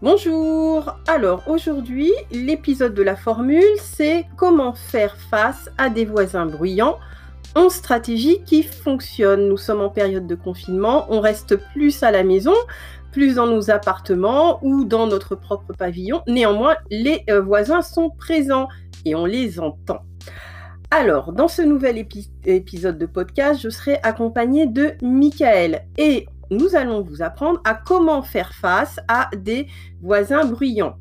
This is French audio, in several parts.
Bonjour Alors aujourd'hui, l'épisode de la formule, c'est comment faire face à des voisins bruyants. 11 stratégies qui fonctionnent. Nous sommes en période de confinement, on reste plus à la maison, plus dans nos appartements ou dans notre propre pavillon. Néanmoins, les euh, voisins sont présents et on les entend. Alors, dans ce nouvel épisode de podcast, je serai accompagnée de Michael et nous allons vous apprendre à comment faire face à des voisins bruyants.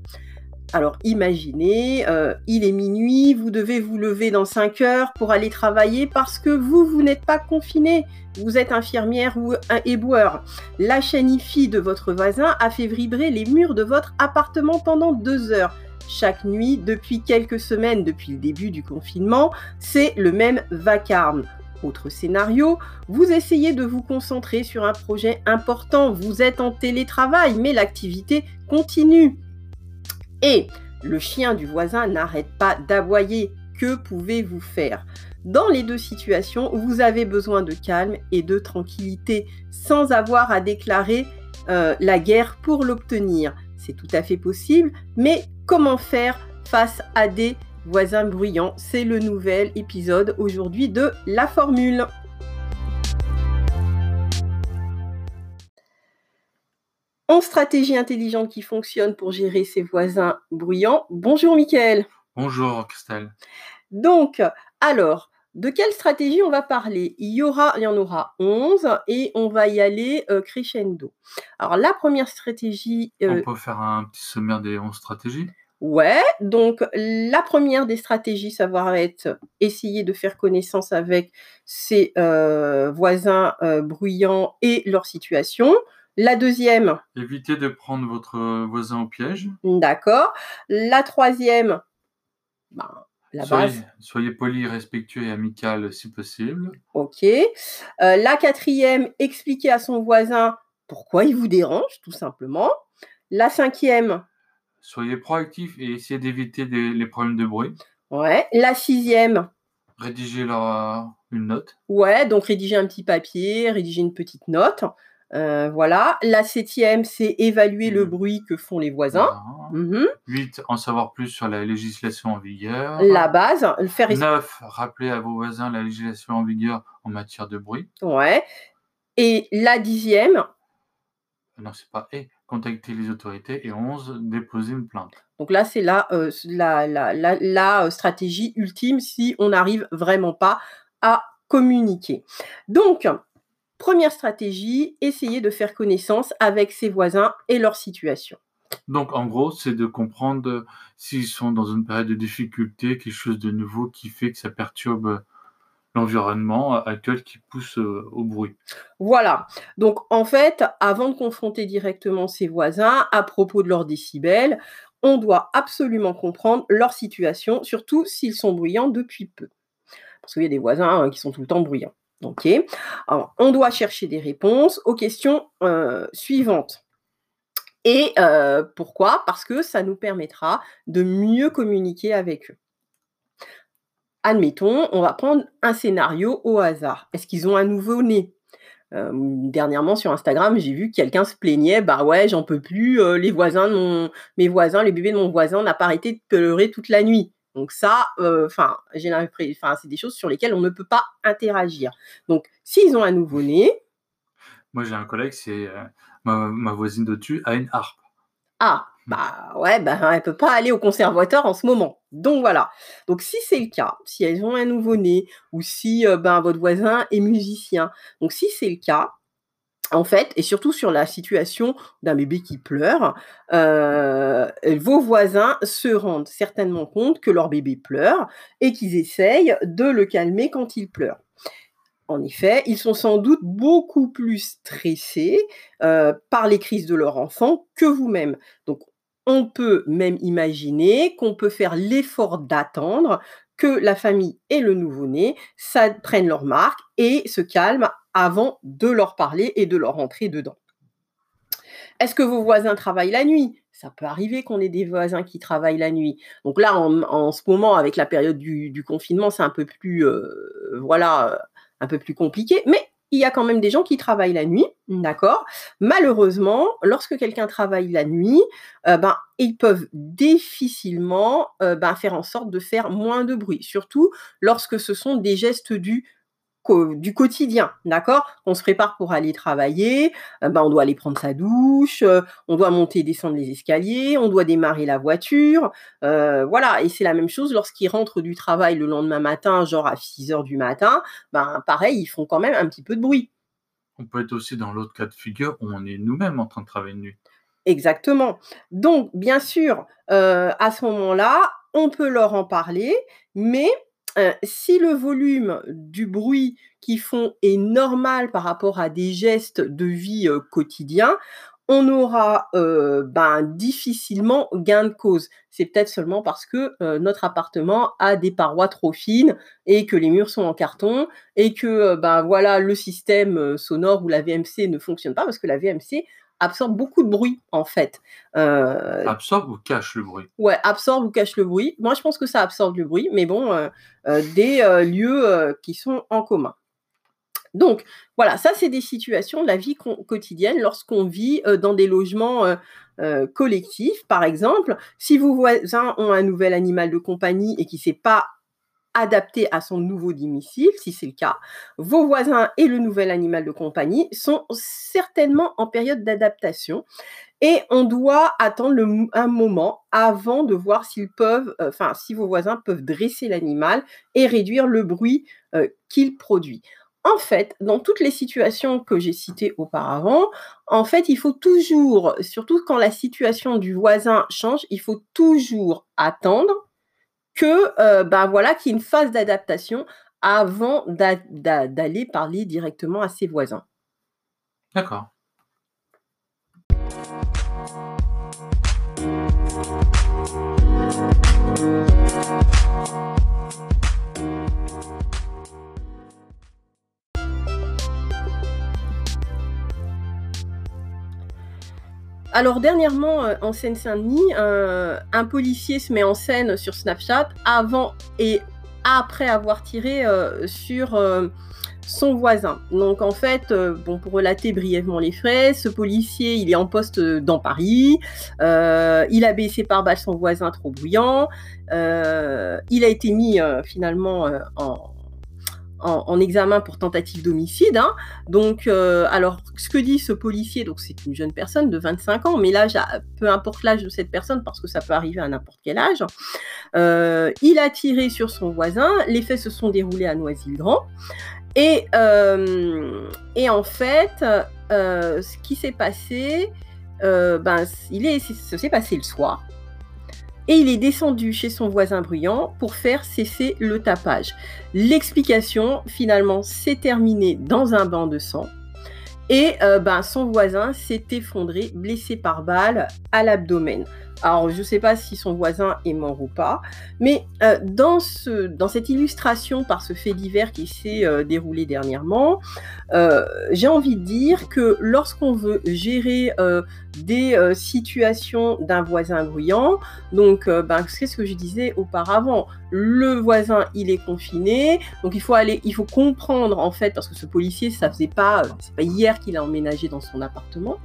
Alors imaginez, euh, il est minuit, vous devez vous lever dans 5 heures pour aller travailler parce que vous, vous n'êtes pas confiné. Vous êtes infirmière ou un éboueur. La chaîne de votre voisin a fait vibrer les murs de votre appartement pendant 2 heures. Chaque nuit, depuis quelques semaines, depuis le début du confinement, c'est le même vacarme. Autre scénario, vous essayez de vous concentrer sur un projet important, vous êtes en télétravail, mais l'activité continue. Et le chien du voisin n'arrête pas d'aboyer. Que pouvez-vous faire? Dans les deux situations, vous avez besoin de calme et de tranquillité, sans avoir à déclarer euh, la guerre pour l'obtenir. C'est tout à fait possible, mais comment faire face à des voisins bruyants. C'est le nouvel épisode aujourd'hui de La Formule. En stratégie intelligente qui fonctionne pour gérer ses voisins bruyants. Bonjour Mickaël. Bonjour Christelle. Donc, alors, de quelle stratégie on va parler? Il y, aura, il y en aura 11 et on va y aller euh, crescendo. Alors, la première stratégie... Euh, on peut faire un petit sommaire des 11 stratégies? Ouais, donc la première des stratégies, ça va être essayer de faire connaissance avec ses euh, voisins euh, bruyants et leur situation. La deuxième. Éviter de prendre votre voisin au piège. D'accord. La troisième. Ben, la soyez, base. Soyez poli, respectueux et amical si possible. Ok. Euh, la quatrième, expliquer à son voisin pourquoi il vous dérange, tout simplement. La cinquième, Soyez proactif et essayez d'éviter les problèmes de bruit. Ouais. La sixième. Rédiger leur, une note. Ouais, donc rédiger un petit papier, rédiger une petite note. Euh, voilà. La septième, c'est évaluer le mmh. bruit que font les voisins. Mmh. Huit, en savoir plus sur la législation en vigueur. La base, le faire. Neuf, rappeler à vos voisins la législation en vigueur en matière de bruit. Ouais. Et la dixième. Non, c'est pas et contacter les autorités et 11, déposer une plainte. Donc là, c'est la, euh, la, la, la, euh, stratégie ultime si on n'arrive vraiment pas à communiquer. Donc, première stratégie, essayer de faire connaissance avec ses voisins et leur situation. Donc, en gros, c'est de comprendre s'ils sont dans une période de difficulté, quelque chose de nouveau qui fait que ça perturbe l'environnement actuel qui pousse euh, au bruit. Voilà. Donc en fait, avant de confronter directement ses voisins à propos de leurs décibels, on doit absolument comprendre leur situation, surtout s'ils sont bruyants depuis peu. Parce qu'il y a des voisins hein, qui sont tout le temps bruyants. On doit chercher des réponses aux questions euh, suivantes. Et euh, pourquoi? Parce que ça nous permettra de mieux communiquer avec eux admettons, on va prendre un scénario au hasard. Est-ce qu'ils ont un nouveau-né euh, dernièrement sur Instagram, j'ai vu que quelqu'un se plaignait, bah ouais, j'en peux plus, euh, les voisins de mon, mes voisins, les bébés de mon voisin n'ont pas arrêté de pleurer toute la nuit. Donc ça, euh, enfin, enfin, c'est des choses sur lesquelles on ne peut pas interagir. Donc, s'ils ont un nouveau-né, moi j'ai un collègue, c'est ma, ma, voisine de-dessus a une harpe. Ah, bah ouais, bah, elle peut pas aller au conservateur en ce moment. Donc voilà. Donc si c'est le cas, si elles ont un nouveau-né ou si euh, ben, votre voisin est musicien, donc si c'est le cas, en fait, et surtout sur la situation d'un bébé qui pleure, euh, vos voisins se rendent certainement compte que leur bébé pleure et qu'ils essayent de le calmer quand il pleure. En effet, ils sont sans doute beaucoup plus stressés euh, par les crises de leur enfant que vous-même. Donc, on peut même imaginer qu'on peut faire l'effort d'attendre que la famille et le nouveau-né prennent leur marque et se calment avant de leur parler et de leur entrer dedans. Est-ce que vos voisins travaillent la nuit? Ça peut arriver qu'on ait des voisins qui travaillent la nuit. Donc là, en, ce moment, avec la période du, confinement, c'est un peu plus, euh, voilà, un peu plus compliqué. Mais il y a quand même des gens qui travaillent la nuit, d'accord? Malheureusement, lorsque quelqu'un travaille la nuit, euh, ben, ils peuvent difficilement euh, ben, faire en sorte de faire moins de bruit, surtout lorsque ce sont des gestes du du quotidien, d'accord? On se prépare pour aller travailler, euh, ben on doit aller prendre sa douche, euh, on doit monter et descendre les escaliers, on doit démarrer la voiture, euh, voilà. Et c'est la même chose lorsqu'ils rentrent du travail le lendemain matin, genre à 6 heures du matin, ben pareil, ils font quand même un petit peu de bruit. On peut être aussi dans l'autre cas de figure où on est nous-mêmes en train de travailler de nuit. Exactement. Donc, bien sûr, à ce moment-là, on peut leur en parler, mais euh, si le volume du bruit qu'ils font est normal par rapport à des gestes de vie euh, quotidiens, on aura euh, ben, difficilement gain de cause. C'est peut-être seulement parce que notre appartement a des parois trop fines et que les murs sont en carton et que ben voilà le système sonore ou la VMC ne fonctionne pas parce que la VMC absorbe beaucoup de bruit, en fait. Euh, absorbe ou cache le bruit? Ouais, absorbe ou cache le bruit. Moi, je pense que ça absorbe le bruit, mais bon, euh, euh, des lieux qui sont en commun. Donc, voilà, ça, c'est des situations de la vie quotidienne lorsqu'on vit dans des logements collectifs. Par exemple, si vos voisins ont un nouvel animal de compagnie et qui ne sait pas adapté à son nouveau domicile, si c'est le cas. Vos voisins et le nouvel animal de compagnie sont certainement en période d'adaptation et on doit attendre un moment avant de voir s'ils peuvent, euh, enfin, si vos voisins peuvent dresser l'animal et réduire le bruit euh, qu'il produit. En fait, dans toutes les situations que j'ai citées auparavant, en fait, il faut toujours, surtout quand la situation du voisin change, il faut toujours attendre que euh, ben qu'il y ait une phase d'adaptation avant d'aller parler directement à ses voisins. D'accord. Alors dernièrement, euh, en Seine-Saint-Denis, un policier se met en scène sur Snapchat avant et après avoir tiré euh, sur euh, son voisin. Donc en fait, bon, pour relater brièvement les faits, ce policier, il est en poste dans Paris, il a baissé par balle son voisin trop bruyant, il a été mis finalement en, en, examen pour tentative d'homicide. Hein. Donc, euh, alors, ce que dit ce policier, donc c'est une jeune personne de 25 ans, mais l'âge, peu importe l'âge de cette personne, parce que ça peut arriver à n'importe quel âge, euh, il a tiré sur son voisin, les faits se sont déroulés à Noisy-le-Grand, et, euh, et en fait, ce qui s'est passé, ben, il est, ça s'est passé le soir et il est descendu chez son voisin bruyant pour faire cesser le tapage. L'explication, finalement, s'est terminée dans un banc de sang. Et euh, ben, son voisin s'est effondré, blessé par balle à l'abdomen. Alors, je ne sais pas si son voisin est mort ou pas, mais euh, dans, ce, dans cette illustration par ce fait divers qui s'est euh, déroulé dernièrement, euh, j'ai envie de dire que lorsqu'on veut gérer des situations d'un voisin bruyant, donc ben, c'est ce que je disais auparavant, le voisin il est confiné, donc il faut aller, il faut comprendre en fait, parce que ce policier, ça faisait pas, pas hier qu'il a emménagé dans son appartement,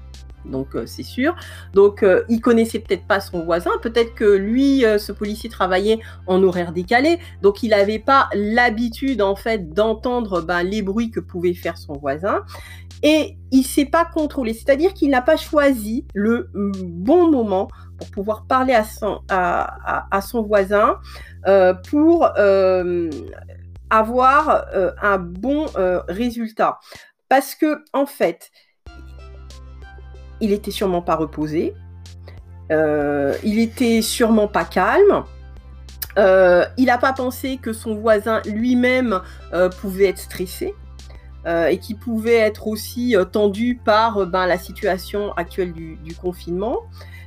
donc euh, c'est sûr. Donc euh, il connaissait peut-être pas son voisin, peut-être que lui, euh, ce policier travaillait en horaire décalé, donc il n'avait pas l'habitude en fait d'entendre ben, les bruits que pouvait faire son voisin, et il s'est pas contrôlé, c'est-à-dire qu'il n'a pas choisi le bon moment pour pouvoir parler à son, à son voisin pour avoir un bon résultat. Parce que en fait, il était sûrement pas reposé, euh, il était sûrement pas calme. Euh, il n'a pas pensé que son voisin lui-même euh, pouvait être stressé et qu'il pouvait être aussi tendu par ben, la situation actuelle du, confinement.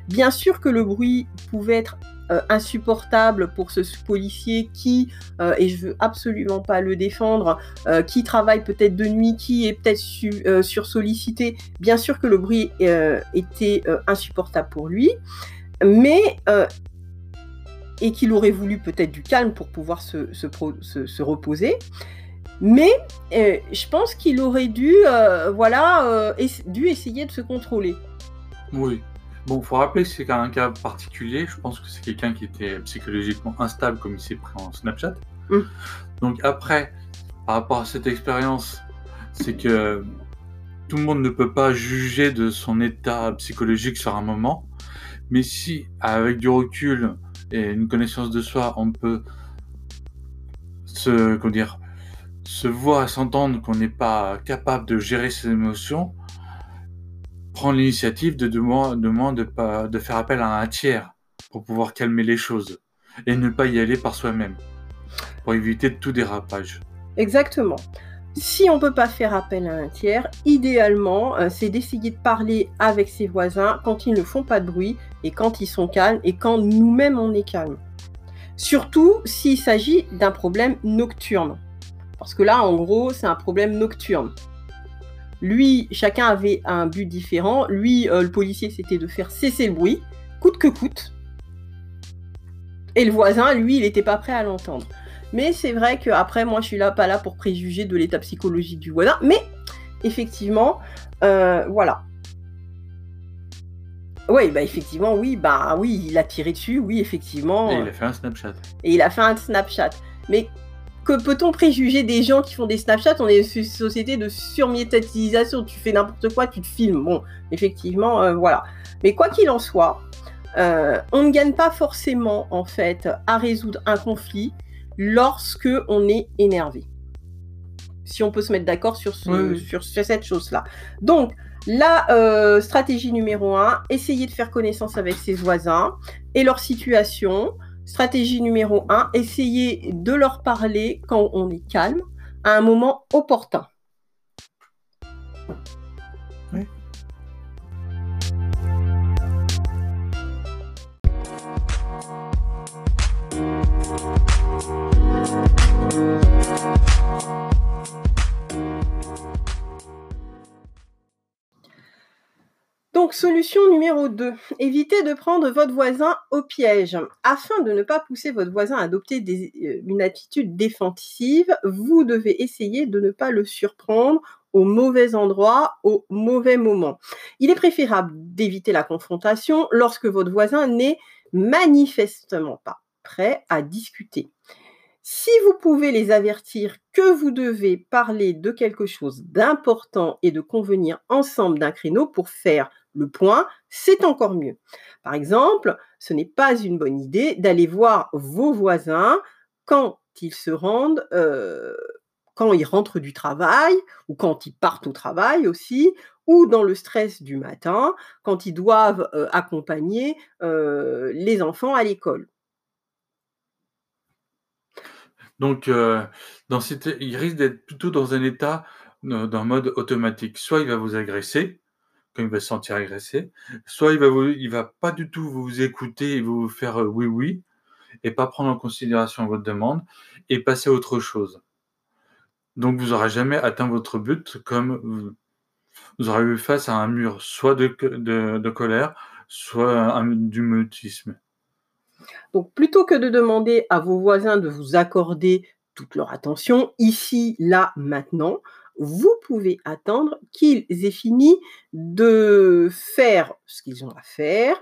Bien sûr que le bruit pouvait être euh, insupportable pour ce policier qui, euh, et je veux absolument pas le défendre, euh, qui travaille peut-être de nuit, qui est peut-être sur sollicité. Bien sûr que le bruit était insupportable pour lui, mais et qu'il aurait voulu peut-être du calme pour pouvoir se, se, se, reposer. Mais je pense qu'il aurait dû, voilà, dû essayer de se contrôler. Oui. Bon, faut rappeler que c'est un cas particulier. Je pense que c'est quelqu'un qui était psychologiquement instable comme il s'est pris en Snapchat. Mm. Donc après, par rapport à cette expérience, c'est que tout le monde ne peut pas juger de son état psychologique sur un moment. Mais si, avec du recul et une connaissance de soi, on peut se, comment dire, se voir et s'entendre qu'on n'est pas capable de gérer ses émotions, prendre l'initiative de de faire appel à un tiers pour pouvoir calmer les choses et ne pas y aller par soi-même pour éviter tout dérapage. Exactement. Si on ne peut pas faire appel à un tiers, idéalement, euh, c'est d'essayer de parler avec ses voisins quand ils ne font pas de bruit et quand ils sont calmes et quand nous-mêmes on est calme. Surtout s'il s'agit d'un problème nocturne. Parce que là, en gros, c'est un problème nocturne. Lui, chacun avait un but différent. Lui, euh, le policier, c'était de faire cesser le bruit, coûte que coûte. Et le voisin, lui, il n'était pas prêt à l'entendre. Mais c'est vrai que après, moi, je suis là pas là pour préjuger de l'état psychologique du voisin. Mais effectivement, euh, voilà. Oui, bah effectivement, oui, bah oui, il a tiré dessus, oui, effectivement. Et il a fait un Snapchat. Et il a fait un Snapchat. Mais que peut-on préjuger des gens qui font des Snapchats On est une société de surmédiatisation. Tu fais n'importe quoi, tu te filmes. Bon, effectivement, euh, voilà. Mais quoi qu'il en soit, euh, on ne gagne pas forcément, en fait, à résoudre un conflit lorsque on est énervé. Si on peut se mettre d'accord sur, ce- Oui, oui. sur ce- cette chose-là. Donc, la euh, stratégie numéro un, essayer de faire connaissance avec ses voisins et leur situation. Stratégie numéro un, essayer de leur parler quand on est calme, à un moment opportun. Solution numéro 2. Évitez de prendre votre voisin au piège. Afin de ne pas pousser votre voisin à adopter euh, une attitude défensive, vous devez essayer de ne pas le surprendre au mauvais endroit, au mauvais moment. Il est préférable d'éviter la confrontation lorsque votre voisin n'est manifestement pas prêt à discuter. Si vous pouvez les avertir que vous devez parler de quelque chose d'important et de convenir ensemble d'un créneau pour faire le point, c'est encore mieux. Par exemple, ce n'est pas une bonne idée d'aller voir vos voisins quand ils se rendent, euh, quand ils rentrent du travail ou quand ils partent au travail aussi, ou dans le stress du matin, quand ils doivent euh, accompagner euh, les enfants à l'école. Donc, dans cet- il risque d'être plutôt dans un état, d'un mode automatique. Soit il va vous agresser, quand il va se sentir agressé, soit il va il va pas du tout vous écouter et vous faire euh, oui oui et pas prendre en considération votre demande et passer à autre chose. Donc vous n'aurez jamais atteint votre but comme vous, aurez eu face à un mur soit de, colère, soit du mutisme. Donc, plutôt que de demander à vos voisins de vous accorder toute leur attention, ici, là, maintenant, vous pouvez attendre qu'ils aient fini de faire ce qu'ils ont à faire,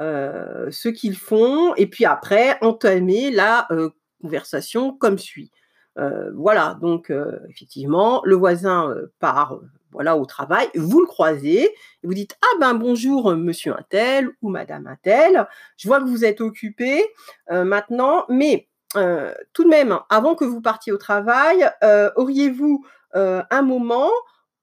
euh, ce qu'ils font, et puis après, entamer la euh, conversation comme suit. Euh, voilà, donc effectivement, le voisin part voilà, au travail, vous le croisez, et vous dites Ah ben bonjour, monsieur un tel ou madame un tel, je vois que vous êtes occupé maintenant, mais tout de même, avant que vous partiez au travail, auriez-vous euh, un moment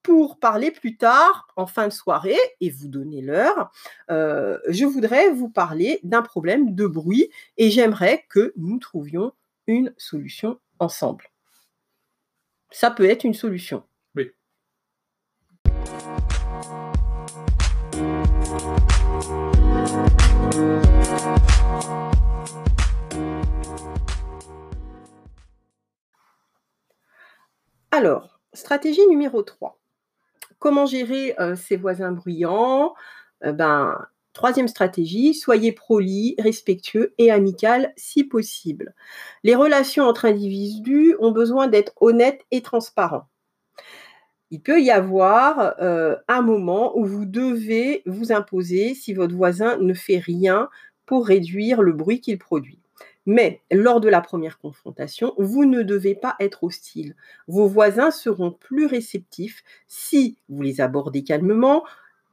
pour parler plus tard, en fin de soirée, et vous donner l'heure, euh, je voudrais vous parler d'un problème de bruit et j'aimerais que nous trouvions une solution ensemble. Ça peut être une solution. Oui. Alors, stratégie numéro 3. Comment gérer euh, ses voisins bruyants? Euh, ben, Troisième stratégie, soyez proli, respectueux et amical si possible. Les relations entre individus ont besoin d'être honnêtes et transparents. Il peut y avoir euh, un moment où vous devez vous imposer si votre voisin ne fait rien pour réduire le bruit qu'il produit. Mais lors de la première confrontation, vous ne devez pas être hostile. Vos voisins seront plus réceptifs si vous les abordez calmement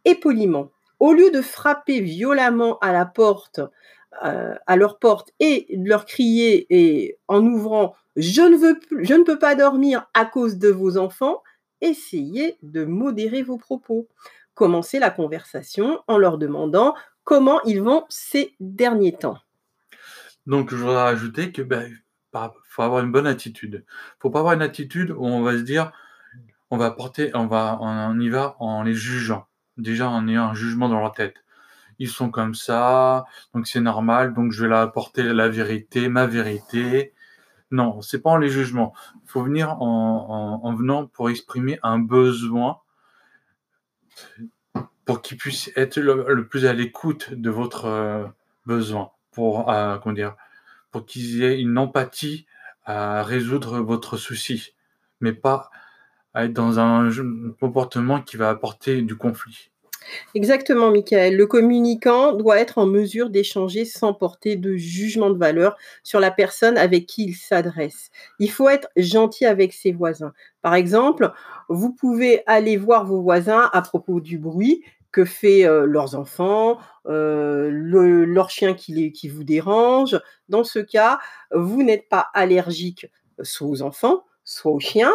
et poliment au lieu de frapper violemment à euh, leur porte et de leur crier en ouvrant je ne veux je ne peux pas dormir à cause de vos enfants, essayez de modérer vos propos. Commencez la conversation en leur demandant comment ils vont ces derniers temps. Donc, je voudrais rajouter que ben, faut avoir une bonne attitude. Faut pas avoir une attitude où on va se dire, on va porter, on va, on y va en les jugeant déjà en ayant un jugement dans leur tête. Ils sont comme ça, donc c'est normal, donc je vais leur apporter la vérité, ma vérité. Non, c'est pas en les jugements. Faut venir en, venant pour exprimer un besoin pour qu'ils puissent être le, plus à l'écoute de votre euh, besoin, pour euh, comment dire, pour qu'ils aient une empathie à résoudre votre souci, mais pas à être dans un comportement qui va apporter du conflit. Exactement, Michael. Le communicant doit être en mesure d'échanger sans porter de jugement de valeur sur la personne avec qui il s'adresse. Il faut être gentil avec ses voisins. Par exemple, vous pouvez aller voir vos voisins à propos du bruit que fait leurs enfants, leur chien qui, vous dérange. Dans ce cas, vous n'êtes pas allergique soit aux enfants, soit aux chiens,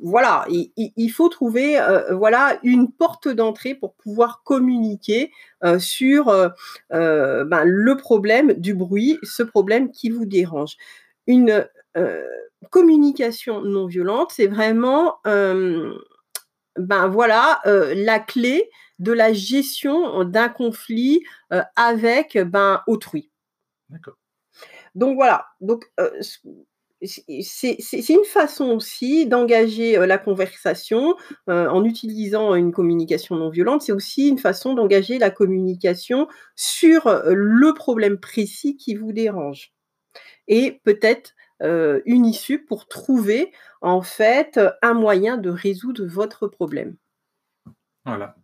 voilà, il, faut trouver voilà une porte d'entrée pour pouvoir communiquer sur ben, le problème du bruit, ce problème qui vous dérange. Une communication non violente, c'est vraiment ben voilà la clé de la gestion d'un conflit avec ben autrui. D'accord. Donc voilà. Donc c'est une façon aussi d'engager la conversation en utilisant une communication non violente. C'est aussi une façon d'engager la communication sur le problème précis qui vous dérange. Et peut-être une issue pour trouver en fait un moyen de résoudre votre problème. Voilà.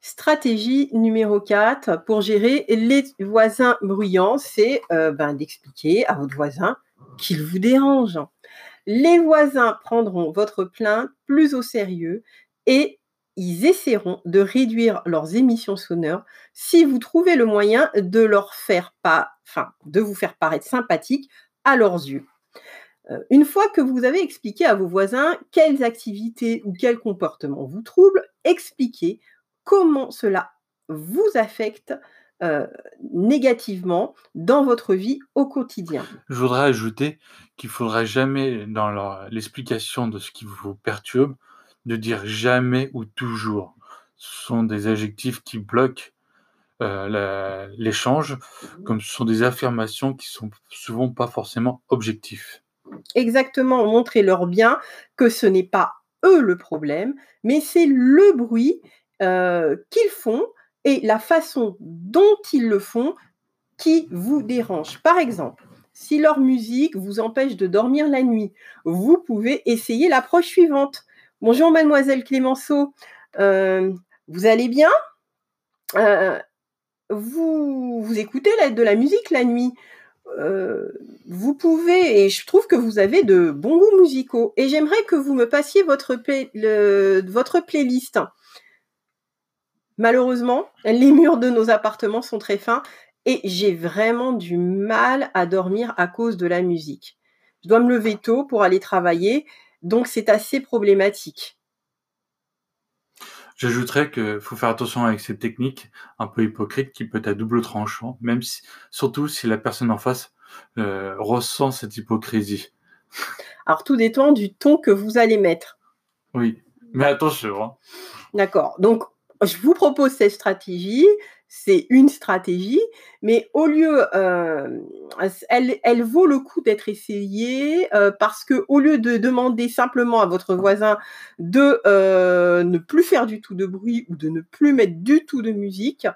Stratégie numéro 4 pour gérer les voisins bruyants, c'est euh, ben, d'expliquer à votre voisin qu'il vous dérange. Les voisins prendront votre plainte plus au sérieux et ils essaieront de réduire leurs émissions sonores si vous trouvez le moyen de leur faire de vous faire paraître sympathique à leurs yeux. Euh, une fois que vous avez expliqué à vos voisins quelles activités ou quels comportements vous troublent, expliquez comment cela vous affecte euh, négativement dans votre vie au quotidien. Je voudrais ajouter qu'il ne faudra jamais, dans l'explication de ce qui vous perturbe, de dire jamais ou toujours. Ce sont des adjectifs qui bloquent euh, l'échange, comme ce sont des affirmations qui sont souvent pas forcément objectifs. Exactement, montrer leur bien que ce n'est pas eux le problème, mais c'est le bruit euh, qu'ils font et la façon dont ils le font qui vous dérange. Par exemple, si leur musique vous empêche de dormir la nuit, vous pouvez essayer l'approche suivante. Bonjour mademoiselle Clémenceau, euh, vous allez bien? Euh, vous, vous écoutez de la musique la nuit? Vous pouvez, et je trouve que vous avez de bons goûts musicaux, et j'aimerais que vous me passiez votre playlist. Malheureusement, les murs de nos appartements sont très fins et j'ai vraiment du mal à dormir à cause de la musique. Je dois me lever tôt pour aller travailler, donc c'est assez problématique. J'ajouterais qu'il faut faire attention avec cette technique un peu hypocrite qui peut être à double tranchant, même si, surtout si la personne en face euh, ressent cette hypocrisie. Alors tout dépend du ton que vous allez mettre. Oui, mais attention. Hein. D'accord. Donc je vous propose cette stratégie, c'est une stratégie, mais au lieu, euh, elle, vaut le coup d'être essayée euh, parce que au lieu de demander simplement à votre voisin de euh, ne plus faire du tout de bruit ou de ne plus mettre du tout de musique,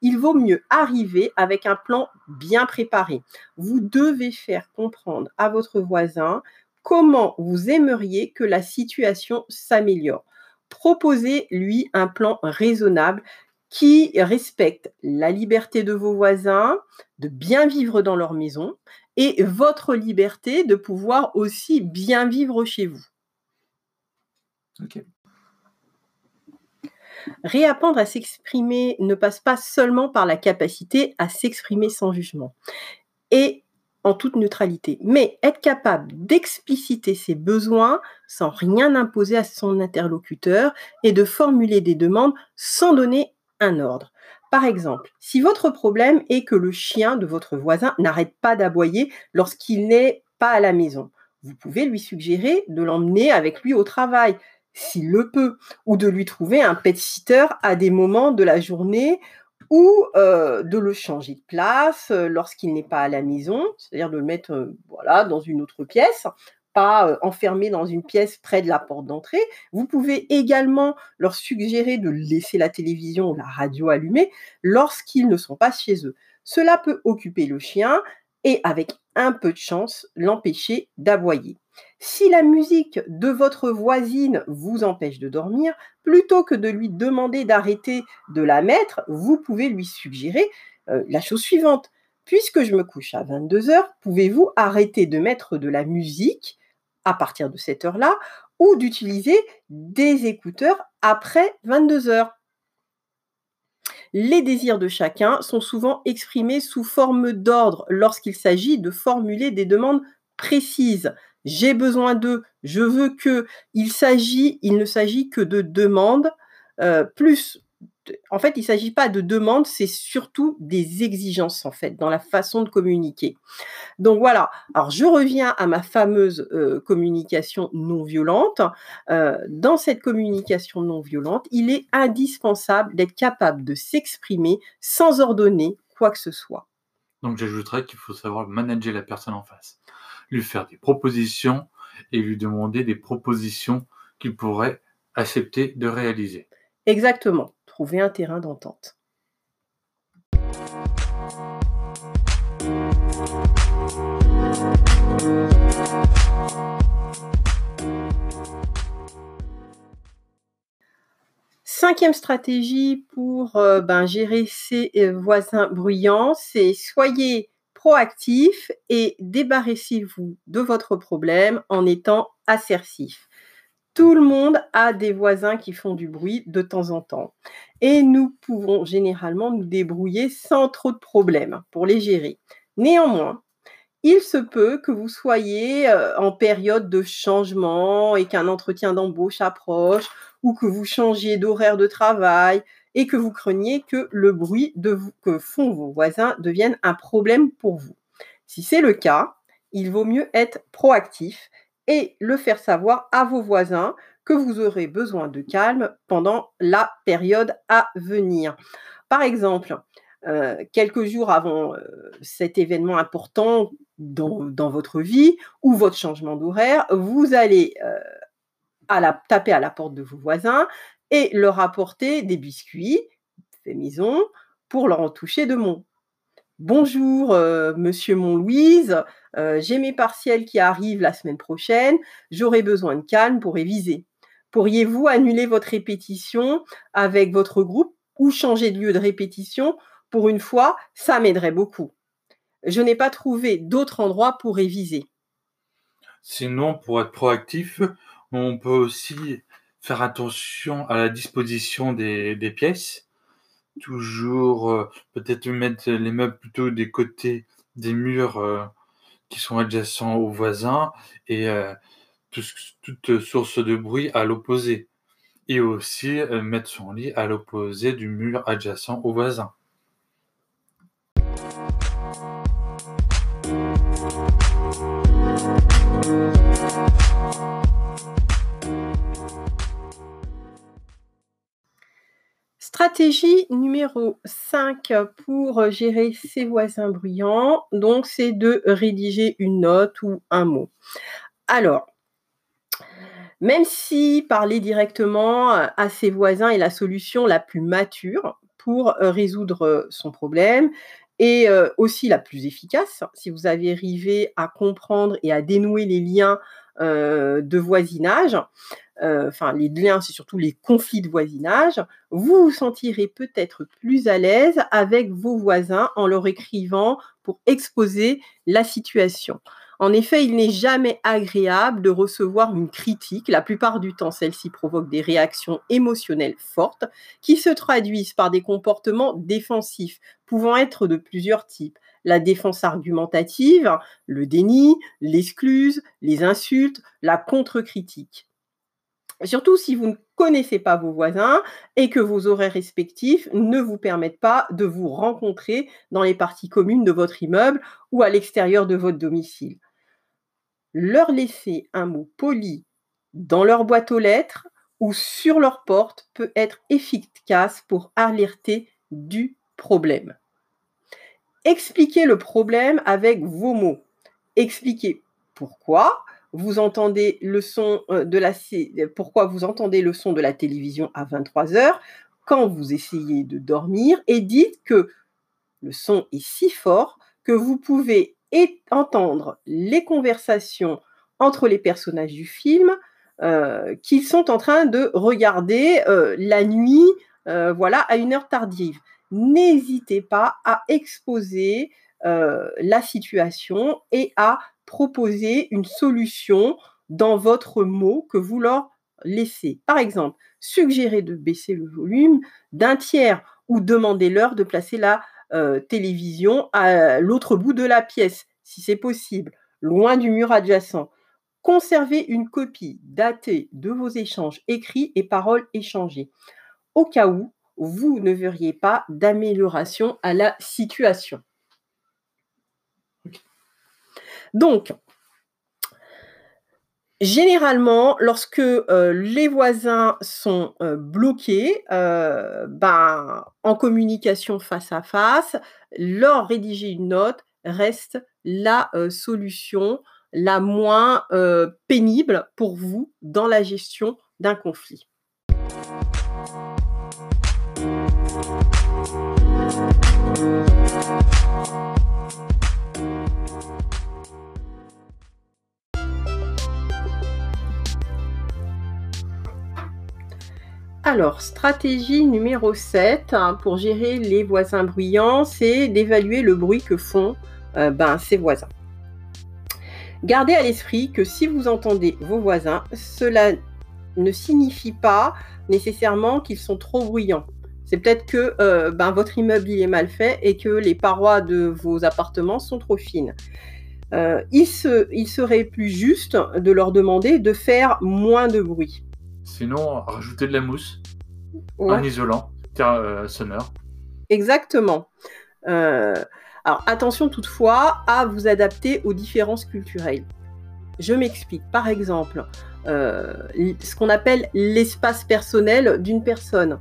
il vaut mieux arriver avec un plan bien préparé. Vous devez faire comprendre à votre voisin comment vous aimeriez que la situation s'améliore proposez-lui un plan raisonnable qui respecte la liberté de vos voisins, de bien vivre dans leur maison, et votre liberté de pouvoir aussi bien vivre chez vous. Réapprendre à s'exprimer ne passe pas seulement par la capacité à s'exprimer sans jugement. En toute neutralité, mais être capable d'expliciter ses besoins sans rien imposer à son interlocuteur et de formuler des demandes sans donner un ordre. Par exemple, si votre problème est que le chien de votre voisin n'arrête pas d'aboyer lorsqu'il n'est pas à la maison, vous pouvez lui suggérer de l'emmener avec lui au travail, s'il le peut, ou de lui trouver un pet sitter à des moments de la journée ou de le changer de place lorsqu'il n'est pas à la maison, c'est-à-dire de le mettre voilà, dans une autre pièce, pas enfermé dans une pièce près de la porte d'entrée. Vous pouvez également leur suggérer de laisser la télévision ou la radio allumée lorsqu'ils ne sont pas chez eux. Cela peut occuper le chien et avec un peu de chance l'empêcher d'aboyer. Si la musique de votre voisine vous empêche de dormir, plutôt que de lui demander d'arrêter de la mettre, vous pouvez lui suggérer euh, la chose suivante. Puisque je me couche à 22 heures, pouvez-vous arrêter de mettre de la musique à partir de cette heure-là ou d'utiliser des écouteurs après 22 heures? Les désirs de chacun sont souvent exprimés sous forme d'ordre lorsqu'il s'agit de formuler des demandes précises j'ai besoin d'eux, je veux que. Il s'agit, il ne s'agit que de demandes, euh, plus. En fait, il ne s'agit pas de demandes, c'est surtout des exigences, en fait, dans la façon de communiquer. Donc voilà. Alors, je reviens à ma fameuse euh, communication non violente. Euh, dans cette communication non violente, il est indispensable d'être capable de s'exprimer sans ordonner quoi que ce soit. Donc, j'ajouterais qu'il faut savoir manager la personne en face lui faire des propositions et lui demander des propositions qu'il pourrait accepter de réaliser. Exactement, trouver un terrain d'entente. Cinquième stratégie pour euh, ben, gérer ses euh, voisins bruyants, c'est soyez proactif et débarrassez-vous de votre problème en étant assertif. Tout le monde a des voisins qui font du bruit de temps en temps. Et nous pouvons généralement nous débrouiller sans trop de problèmes pour les gérer. Néanmoins, il se peut que vous soyez euh, en période de changement et qu'un entretien d'embauche approche ou que vous changiez d'horaire de travail et que vous craigniez que le bruit que font vos voisins devienne un problème pour vous. Si c'est le cas, il vaut mieux être proactif et le faire savoir à vos voisins que vous aurez besoin de calme pendant la période à venir. Par exemple, euh, quelques jours avant euh, cet événement important dans, votre vie ou votre changement d'horaire, vous allez euh, à la, taper à la porte de vos voisins et leur apporter des biscuits fait maison pour leur en toucher de mon. Bonjour, euh, monsieur Montlouise, euh, j'ai mes partiels qui arrivent la semaine prochaine, j'aurai besoin de calme pour réviser. Pourriez-vous annuler votre répétition avec votre groupe ou changer de lieu de répétition? Pour une fois, ça m'aiderait beaucoup. Je n'ai pas trouvé d'autre endroit pour réviser. Sinon, pour être proactif, on peut aussi faire attention à la disposition des, pièces. Toujours euh, peut-être mettre les meubles plutôt des côtés des murs euh, qui sont adjacents aux voisins et euh, toute source de bruit à l'opposé. Et aussi mettre son lit à l'opposé du mur adjacent aux voisins. Stratégie numéro 5 pour gérer ses voisins bruyants, donc c'est de rédiger une note ou un mot. Alors, même si parler directement à ses voisins est la solution la plus mature pour résoudre son problème et aussi la plus efficace, si vous avez arrivé à comprendre et à dénouer les liens de voisinage, enfin les liens, c'est surtout les conflits de voisinage, vous vous sentirez peut-être plus à l'aise avec vos voisins en leur écrivant pour exposer la situation. En effet, il n'est jamais agréable de recevoir une critique. La plupart du temps, celle-ci provoque des réactions émotionnelles fortes qui se traduisent par des comportements défensifs pouvant être de plusieurs types. La défense argumentative, le déni, l'excluse, les insultes, la contre-critique. Surtout si vous ne connaissez pas vos voisins et que vos horaires respectifs ne vous permettent pas de vous rencontrer dans les parties communes de votre immeuble ou à l'extérieur de votre domicile leur laisser un mot poli dans leur boîte aux lettres ou sur leur porte peut être efficace pour alerter du problème. Expliquez le problème avec vos mots. Expliquez pourquoi vous entendez le son euh, de la pourquoi vous entendez le son de la télévision à 23 heures quand vous essayez de dormir et dites que le son est si fort que vous pouvez entendre les conversations entre les personnages du film euh, qu'ils sont en train de regarder euh, la nuit, euh, voilà, à une heure tardive. N'hésitez pas à exposer la situation et à proposer une solution dans votre mot que vous leur laissez. Par exemple, suggérez de baisser le volume d'un tiers ou demandez-leur de placer la euh, télévision à l'autre bout de la pièce, si c'est possible, loin du mur adjacent. Conservez une copie datée de vos échanges écrits et paroles échangées, au cas où vous ne verriez pas d'amélioration à la situation. Donc, Généralement, lorsque euh, les voisins sont euh, bloqués, euh, ben, en communication face à face, leur rédiger une note reste la solution la moins pénible pour vous dans la gestion d'un conflit. Alors, stratégie numéro 7 hein, pour gérer les voisins bruyants, c'est d'évaluer le bruit que font euh, ben, ses voisins. Gardez à l'esprit que si vous entendez vos voisins, cela ne signifie pas nécessairement qu'ils sont trop bruyants. C'est peut-être que euh, ben, votre immeuble est mal fait et que les parois de vos appartements sont trop fines. Euh, il serait plus juste de leur demander de faire moins de bruit. Sinon, rajouter de la mousse en isolant euh, sonore. Exactement. Euh, alors attention toutefois à vous adapter aux différences culturelles. Je m'explique. Par exemple, ce qu'on appelle l'espace personnel d'une personne.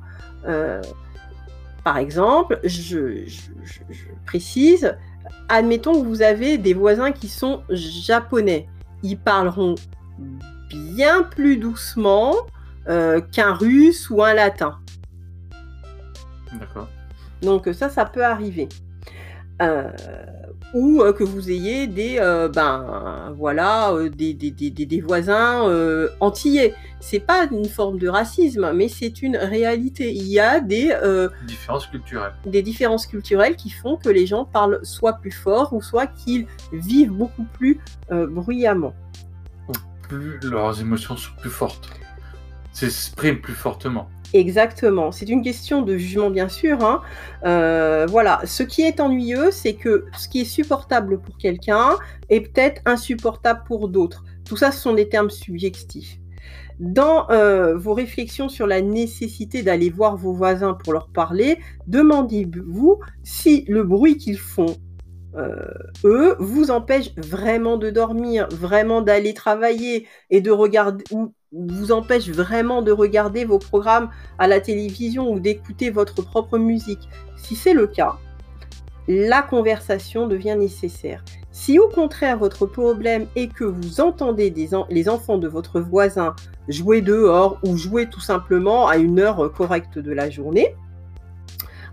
Par exemple, je, précise, admettons que vous avez des voisins qui sont japonais. Ils parleront bien plus doucement euh, qu'un russe ou un latin. D'accord. Donc ça, ça peut arriver. Euh, ou euh, que vous ayez des, ben, voilà, des, des, des, des voisins antillais. C'est pas une forme de racisme, mais c'est une réalité. Il y a des différences culturelles. Des différences culturelles qui font que les gens parlent soit plus fort ou soit qu'ils vivent beaucoup plus bruyamment. Ou plus leurs émotions sont plus fortes s'exprime plus fortement. Exactement. C'est une question de jugement, bien sûr. Hein. Euh, voilà. Ce qui est ennuyeux, c'est que ce qui est supportable pour quelqu'un est peut-être insupportable pour d'autres. Tout ça, ce sont des termes subjectifs. Dans euh, vos réflexions sur la nécessité d'aller voir vos voisins pour leur parler, demandez-vous si le bruit qu'ils font eux, vous empêchent vraiment de dormir, vraiment d'aller travailler et de regarder ou vous empêchent vraiment de regarder vos programmes à la télévision ou d'écouter votre propre musique. Si c'est le cas, la conversation devient nécessaire. Si au contraire votre problème est que vous entendez les enfants de votre voisin jouer dehors ou jouer tout simplement à une heure correcte de la journée,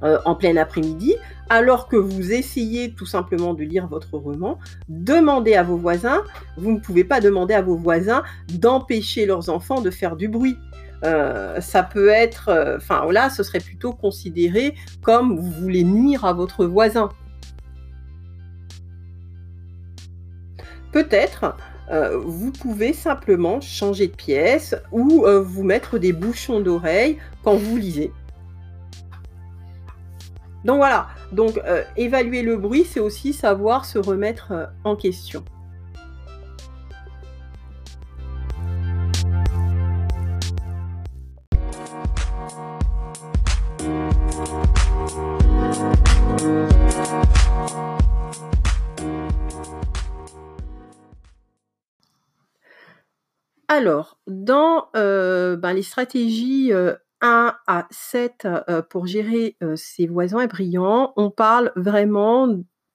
euh, en plein après-midi, alors que vous essayez tout simplement de lire votre roman, demandez à vos voisins, vous ne pouvez pas demander à vos voisins d'empêcher leurs enfants de faire du bruit. Euh, ça peut être, euh, enfin voilà, ce serait plutôt considéré comme vous voulez nuire à votre voisin. Peut-être vous pouvez simplement changer de pièce ou vous mettre des bouchons d'oreilles quand vous lisez. Donc voilà, donc euh, évaluer le bruit, c'est aussi savoir se remettre euh, en question. Alors, dans euh, ben, les stratégies 1 à 7 pour gérer ses voisins brillants, on parle vraiment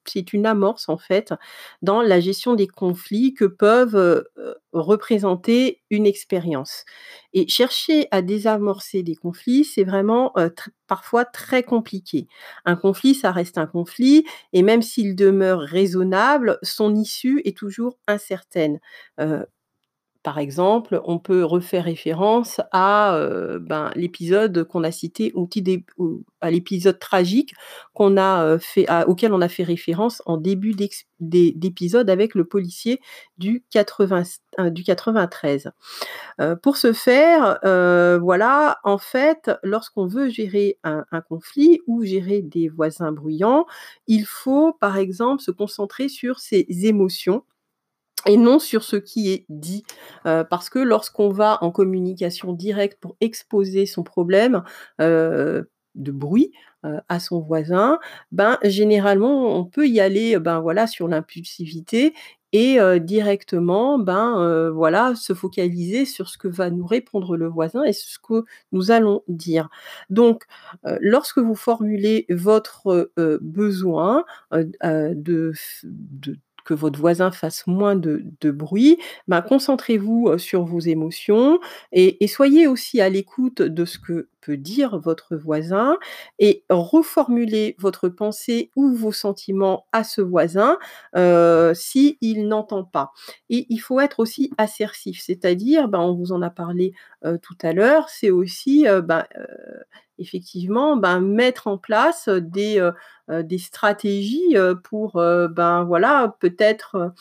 c'est une amorce en fait dans la gestion des conflits que peuvent représenter une expérience. Et chercher à désamorcer des conflits, c'est vraiment parfois très compliqué. Un conflit, ça reste un conflit, et même s'il demeure raisonnable, son issue est toujours incertaine. Par exemple, on peut refaire référence à ben, l'épisode qu'on a cité, à l'épisode tragique qu'on a fait, auquel on a fait référence en début d'épisode avec le policier du, 93. pour ce faire, voilà, en fait, lorsqu'on veut gérer un, conflit ou gérer des voisins bruyants, il faut, par exemple, se concentrer sur ses émotions et non sur ce qui est dit. parce que lorsqu'on va en communication directe pour exposer son problème de bruit à son voisin, ben généralement on peut y aller ben voilà sur l'impulsivité et directement ben voilà se focaliser sur ce que va nous répondre le voisin et ce que nous allons dire. Donc lorsque vous formulez votre besoin de, de que votre voisin fasse moins de, bruit, ben, concentrez-vous sur vos émotions et, soyez aussi à l'écoute de ce que dire votre voisin et reformulez votre pensée ou vos sentiments à ce voisin euh, s'il n'entend pas. Et il faut être aussi assertif, c'est-à-dire, ben, on vous en a parlé tout à l'heure, c'est aussi ben, effectivement ben, mettre en place des, des stratégies pour ben voilà peut-être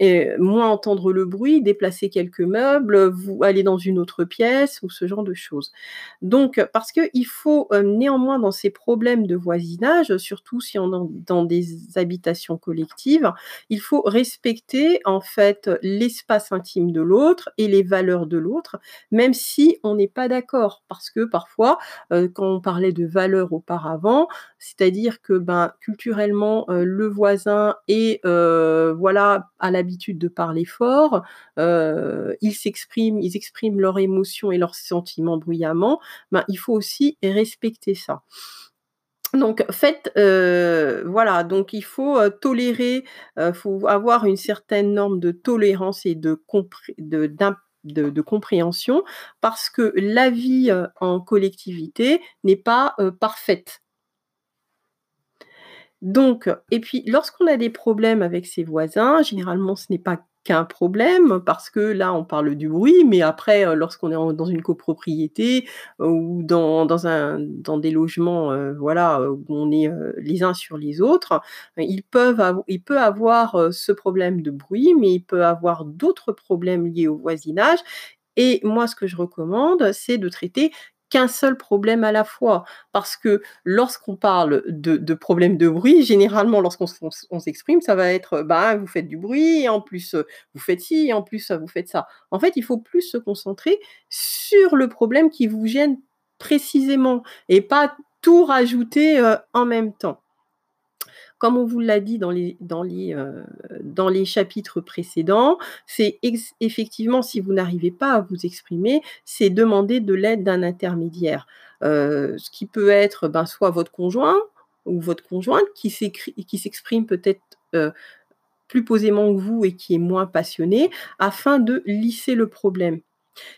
et moins entendre le bruit, déplacer quelques meubles, vous aller dans une autre pièce ou ce genre de choses. Donc, parce qu'il faut néanmoins dans ces problèmes de voisinage, surtout si on est dans des habitations collectives, il faut respecter en fait l'espace intime de l'autre et les valeurs de l'autre, même si on n'est pas d'accord. Parce que parfois, quand on parlait de valeurs auparavant, c'est-à-dire que ben, culturellement, le voisin est voilà à la de parler fort, euh, ils s'expriment, ils expriment leurs émotions et leurs sentiments bruyamment, ben, il faut aussi respecter ça. Donc, faites, euh, voilà, donc il faut euh, tolérer, faut avoir une certaine norme de tolérance et de, compréhension parce que la vie en collectivité n'est pas parfaite. Donc, et puis lorsqu'on a des problèmes avec ses voisins, généralement ce n'est pas qu'un problème parce que là on parle du bruit, mais après lorsqu'on est dans une copropriété ou dans, dans des logements voilà où on est les uns sur les autres, ils peuvent il peut avoir ce problème de bruit, mais il peut avoir d'autres problèmes liés au voisinage. Et moi, ce que je recommande, c'est de traiter qu'un seul problème à la fois. Parce que lorsqu'on parle de, problèmes de bruit, généralement, lorsqu'on s'exprime, ça va être bah, vous faites du bruit, en plus vous faites ci, en plus vous faites ça. En fait, il faut plus se concentrer sur le problème qui vous gêne précisément et pas tout rajouter en même temps. Comme on vous l'a dit dans les dans les, heu, dans les chapitres précédents, c'est effectivement si vous n'arrivez pas à vous exprimer, c'est demander de l'aide d'un intermédiaire. Heu, ce qui peut être, ben, soit votre conjoint ou votre conjointe qui s'exprime peut-être, heu, plus posément que vous et qui est moins passionné, afin de lisser le problème.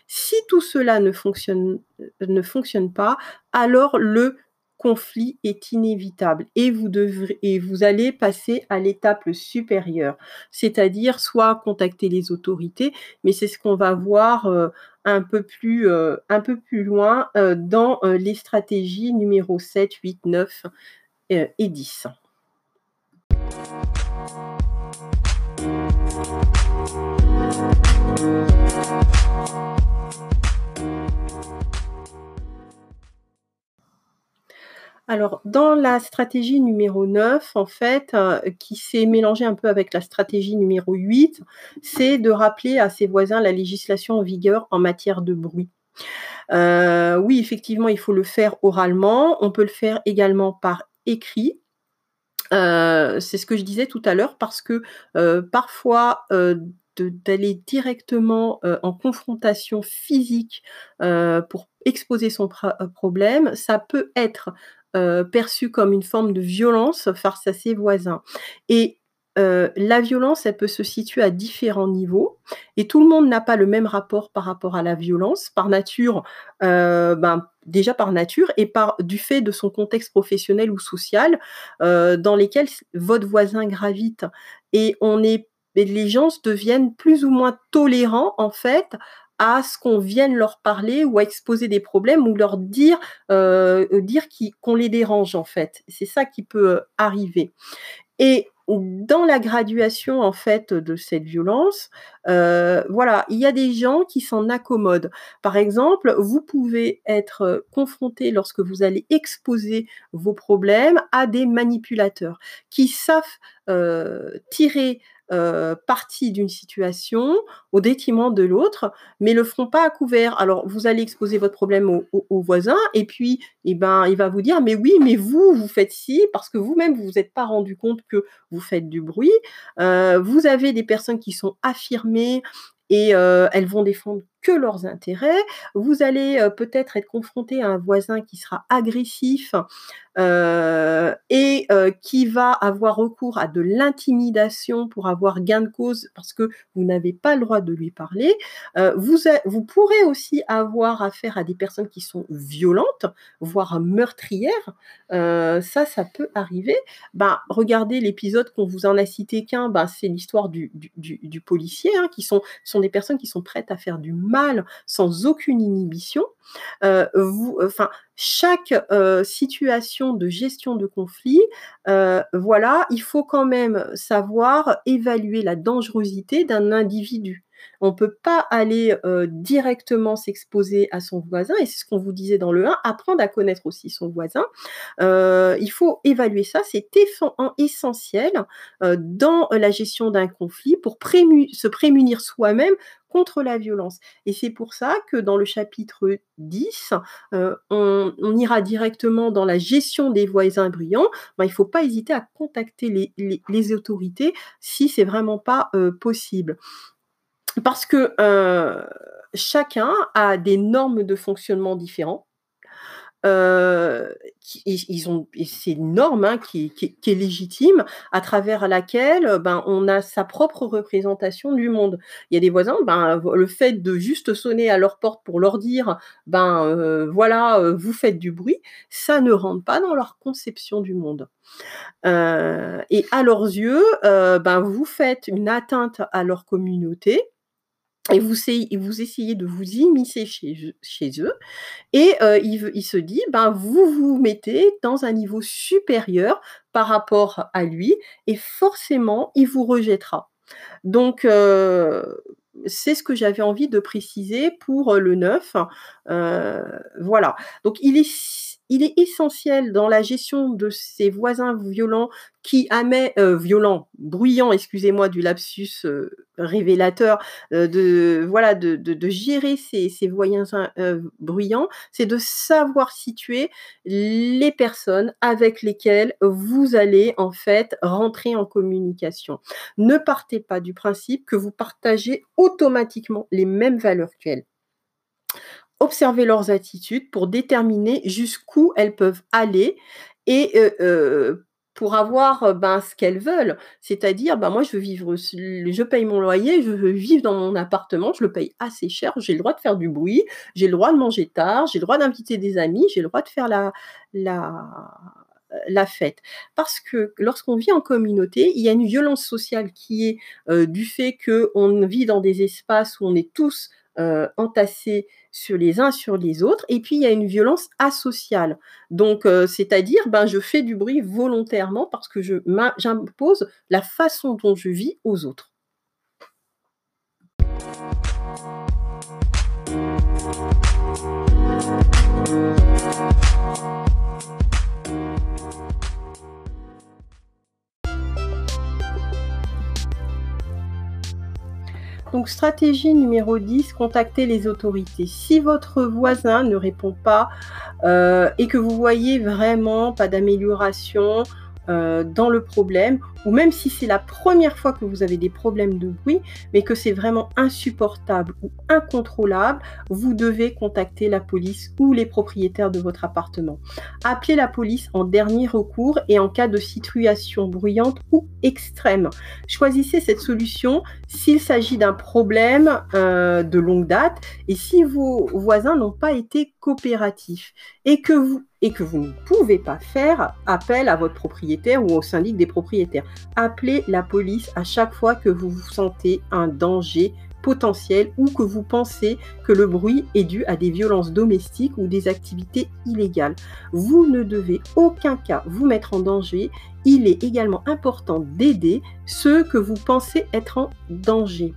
Si tout cela ne fonctionne, ne fonctionne pas, alors le conflit est inévitable et vous allez passer à l'étape supérieure. C'est-à-dire soit contacter les autorités, mais c'est ce qu'on va voir, heu, un peu plus, heu, un peu plus loin, heu, dans, les stratégies numéro 7, 8, 9, heu, et 10. Alors, dans la stratégie numéro 9, en fait, heu, qui s'est mélangée un peu avec la stratégie numéro 8, c'est de rappeler à ses voisins la législation en vigueur en matière de bruit. Heu, oui, effectivement, il faut le faire oralement, on peut le faire également par écrit. Heu, c'est ce que je disais tout à l'heure parce que, parfois, d'aller directement, en confrontation physique, pour exposer son problème, ça peut être, heu, perçu comme une forme de violence face à ses voisins et heu, la violence, elle peut se situer à différents niveaux et tout le monde n'a pas le même rapport par rapport à la violence. Par nature, heu, ben, déjà par nature et par du fait de son contexte professionnel ou social, dans lesquels votre voisin gravite et on est les gens deviennent plus ou moins tolérants, en fait, à ce qu'on vienne leur parler ou à exposer des problèmes ou leur dire, dire qui qu'on les dérange, en fait. C'est ça qui peut, heu, arriver et dans la graduation, en fait, de cette violence, voilà, il y a des gens qui s'en accommodent. Par exemple, vous pouvez être, confronté lorsque vous allez exposer vos problèmes à des manipulateurs qui savent, tirer, heu, parti d'une situation au détriment de l'autre, mais le feront pas à couvert. Alors vous allez exposer votre problème au voisin et puis et ben, il va vous dire: «Mais oui, mais vous, vous faites ci parce que vous-même vous vous êtes pas rendu compte que vous faites du bruit». Heu, vous avez des personnes qui sont affirmées et heu, elles vont défendre que leurs intérêts. Vous allez, heu, peut-être être confronté à un voisin qui sera agressif, heu et heu, qui va avoir recours à de l'intimidation pour avoir gain de cause parce que vous n'avez pas le droit de lui parler. Vous vous pourrez aussi avoir affaire à des personnes qui sont violentes, voire meurtrières. Ça, ça peut arriver. Ben, regardez l'épisode qu'on vous en a cité qu'un, ben, c'est l'histoire du policier, hein, qui sont sont des personnes qui sont prêtes à faire du mal sans aucune inhibition. Vous enfin, chaque, heu, situation de gestion de conflit, heu, voilà, il faut quand même savoir évaluer la dangerosité d'un individu. On peut pas aller, directement s'exposer à son voisin et c'est ce qu'on vous disait dans le 1, apprendre à connaître aussi son voisin. Il faut évaluer ça, c'est essentiel, dans la gestion d'un conflit pour se prémunir soi-même contre la violence et c'est pour ça que dans le chapitre 10, heu, on ira directement dans la gestion des voisins bruyants. Ben, il faut pas hésiter à contacter les autorités si c'est vraiment pas, possible. Parce que, heu, chacun a des normes de fonctionnement différents. Heu, qui ils ont et c'est une norme, hein, qui est légitime, à travers laquelle, ben, on a sa propre représentation du monde. Il y a des voisins, ben, le fait de juste sonner à leur porte pour leur dire: «Ben, heu, voilà, heu, vous faites du bruit», ça ne rentre pas dans leur conception du monde. Et à leurs yeux, ben, vous faites une atteinte à leur communauté et vous essayez de vous immiscer chez eux et heu, il se dit: «Ben, vous vous mettez dans un niveau supérieur par rapport à lui et forcément il vous rejettera». Donc heu, c'est ce que j'avais envie de préciser pour, heu, le 9. Heu, voilà, donc il est il est essentiel dans la gestion de ces voisins violents qui amènent, euh, violents, bruyants, excusez-moi du lapsus euh, révélateur, euh, de, voilà, de, gérer ces, ces voisins bruyants, c'est de savoir situer les personnes avec lesquelles vous allez en fait rentrer en communication. Ne partez pas du principe que vous partagez automatiquement les mêmes valeurs qu'elles observer leurs attitudes pour déterminer jusqu'où elles peuvent aller et euh, euh, pour avoir euh, ben, ce qu'elles veulent. C'est-à-dire, ben, moi, je veux vivre, je paye mon loyer, je veux vivre dans mon appartement, je le paye assez cher, j'ai le droit de faire du bruit, j'ai le droit de manger tard, j'ai le droit d'inviter des amis, j'ai le droit de faire la, la, la fête. Parce que lorsqu'on vit en communauté, il y a une violence sociale qui est du fait qu'on vit dans des espaces où on est tous euh, entassés sur les uns sur les autres. Et puis, il y a une violence asociale. Donc, euh, c'est-à-dire, ben, je fais du bruit volontairement parce que j'impose la façon dont je vis aux autres. Donc stratégie numéro 10, contactez les autorités. Si votre voisin ne répond pas euh, et que vous voyez vraiment pas d'amélioration, euh, dans le problème, ou même si c'est la première fois que vous avez des problèmes de bruit, mais que c'est vraiment insupportable ou incontrôlable, vous devez contacter la police ou les propriétaires de votre appartement. Appelez la police en dernier recours et en cas de situation bruyante ou extrême. Choisissez cette solution s'il s'agit d'un problème euh, de longue date et si vos voisins n'ont pas été coopératifs et que vous et que vous ne pouvez pas faire appel à votre propriétaire ou au syndic des propriétaires. Appelez la police à chaque fois que vous vous sentez un danger potentiel ou que vous pensez que le bruit est dû à des violences domestiques ou des activités illégales. Vous ne devez aucun cas vous mettre en danger. Il est également important d'aider ceux que vous pensez être en danger.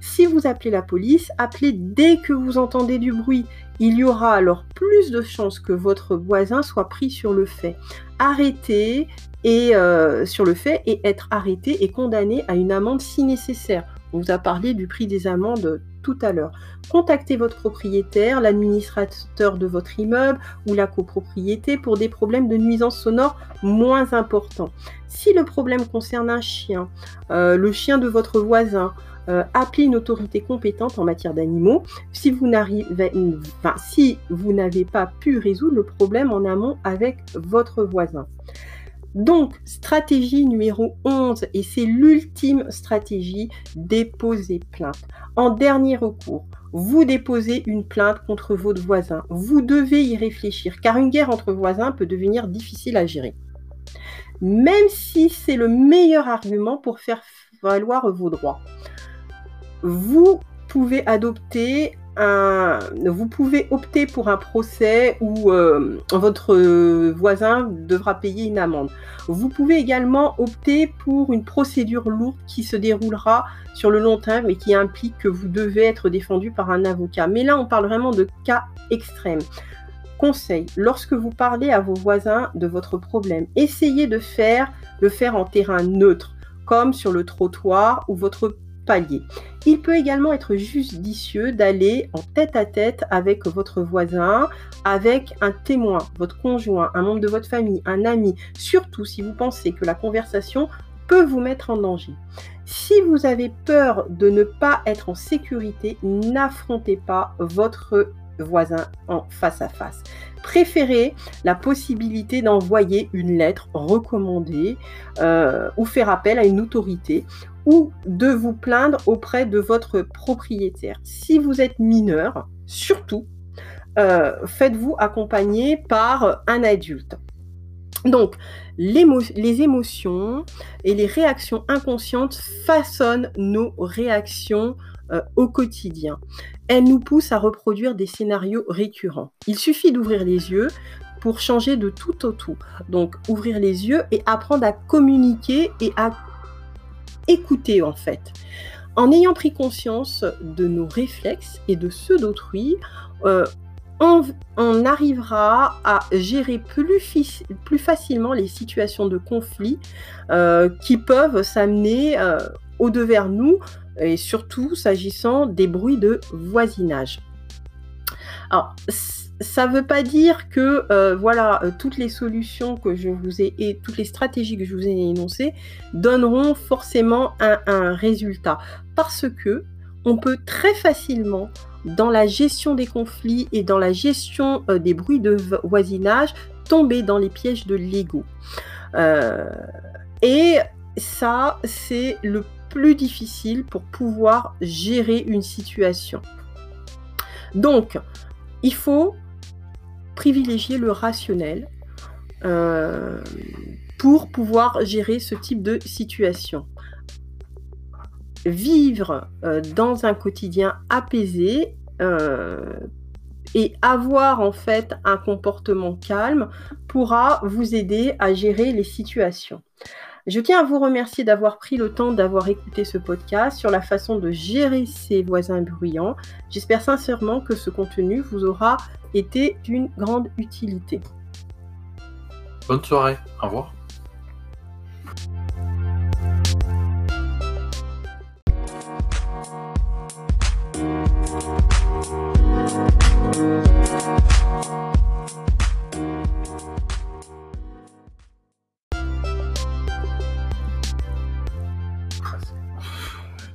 Si vous appelez la police, appelez dès que vous entendez du bruit. Il y aura alors plus de chances que votre voisin soit pris sur le fait. Arrêtez et euh, sur le fait et être arrêté et condamné à une amende si nécessaire. On vous a parlé du prix des amendes tout à l'heure. Contactez votre propriétaire, l'administrateur de votre immeuble ou la copropriété pour des problèmes de nuisance sonore moins importants. Si le problème concerne un chien, euh, le chien de votre voisin, euh, appelez une autorité compétente en matière d'animaux si vous si vous n'avez pas pu résoudre le problème en amont avec votre voisin. Donc, stratégie numéro 11, et c'est l'ultime stratégie, déposer plainte. En dernier recours, vous déposez une plainte contre votre voisin. Vous devez y réfléchir, car une guerre entre voisins peut devenir difficile à gérer. Même si c'est le meilleur argument pour faire valoir vos droits vous pouvez adopter un, vous pouvez opter pour un procès où euh, votre voisin devra payer une amende. Vous pouvez également opter pour une procédure lourde qui se déroulera sur le long terme et qui implique que vous devez être défendu par un avocat. Mais là, on parle vraiment de cas extrêmes. Conseil, lorsque vous parlez à vos voisins de votre problème, essayez de faire le faire en terrain neutre, comme sur le trottoir ou votre palier. Il peut également être judicieux d'aller en tête à tête avec votre voisin, avec un témoin, votre conjoint, un membre de votre famille, un ami, surtout si vous pensez que la conversation peut vous mettre en danger. Si vous avez peur de ne pas être en sécurité, n'affrontez pas votre voisin en face à face. Préférez la possibilité d'envoyer une lettre recommandée euh, ou faire appel à une autorité ou de vous plaindre auprès de votre propriétaire. Si vous êtes mineur, surtout, euh, faites-vous accompagner par un adulte. Donc, les émotions et les réactions inconscientes façonnent nos réactions euh, au quotidien. Elles nous poussent à reproduire des scénarios récurrents. Il suffit d'ouvrir les yeux pour changer de tout au tout. Donc, ouvrir les yeux et apprendre à communiquer et à écouter en fait. En ayant pris conscience de nos réflexes et de ceux d'autrui, euh, on, arrivera à gérer plus, facilement les situations de conflit euh, qui peuvent s'amener euh, au-devers nous, et surtout s'agissant des bruits de voisinage. Ça ne veut pas dire que euh, voilà toutes les solutions que je vous ai et toutes les stratégies que je vous ai énoncées donneront forcément un, résultat parce que on peut très facilement dans la gestion des conflits et dans la gestion euh, des bruits de voisinage, tomber dans les pièges de l'ego. Euh, et ça, c'est le plus difficile pour pouvoir gérer une situation. Donc, il faut privilégier le rationnel euh, pour pouvoir gérer ce type de situation vivre euh, dans un quotidien apaisé euh, et avoir en fait un comportement calme pourra vous aider à gérer les situations. Je tiens à vous remercier d'avoir pris le temps d'avoir écouté ce podcast sur la façon de gérer ses voisins bruyants. J'espère sincèrement que ce contenu vous aura été d'une grande utilité. Bonne soirée, au revoir.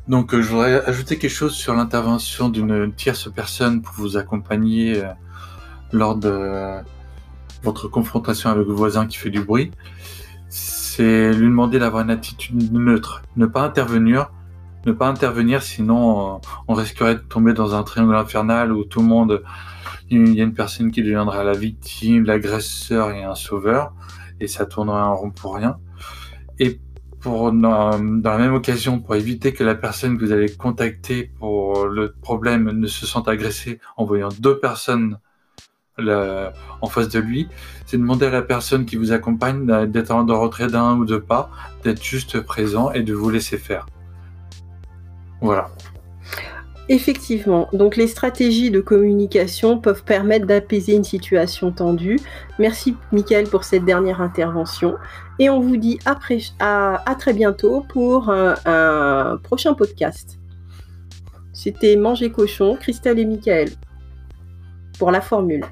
Donc, euh, je voudrais ajouter quelque chose sur l'intervention d'une tierce personne pour vous accompagner euh, lors de votre confrontation avec le voisin qui fait du bruit. C'est lui demander d'avoir une attitude neutre, ne pas intervenir, ne pas intervenir, sinon euh, on risquerait de tomber dans un triangle infernal où tout le monde, il y a une personne qui deviendra la victime, l'agresseur et un sauveur, et ça tournerait en rond pour rien. Et pour, dans, la même occasion, pour éviter que la personne que vous allez contacter pour le problème ne se sente agressée en voyant deux personnes en face de lui, c'est demander à la personne qui vous accompagne d'être en retrait d'un ou deux pas, d'être juste présent et de vous laisser faire. Voilà. Effectivement, donc les stratégies de communication peuvent permettre d'apaiser une situation tendue. Merci Mickaël pour cette dernière intervention et on vous dit à, très bientôt pour un, prochain podcast. C'était Manger cochon, Christelle et Mickaël pour la formule.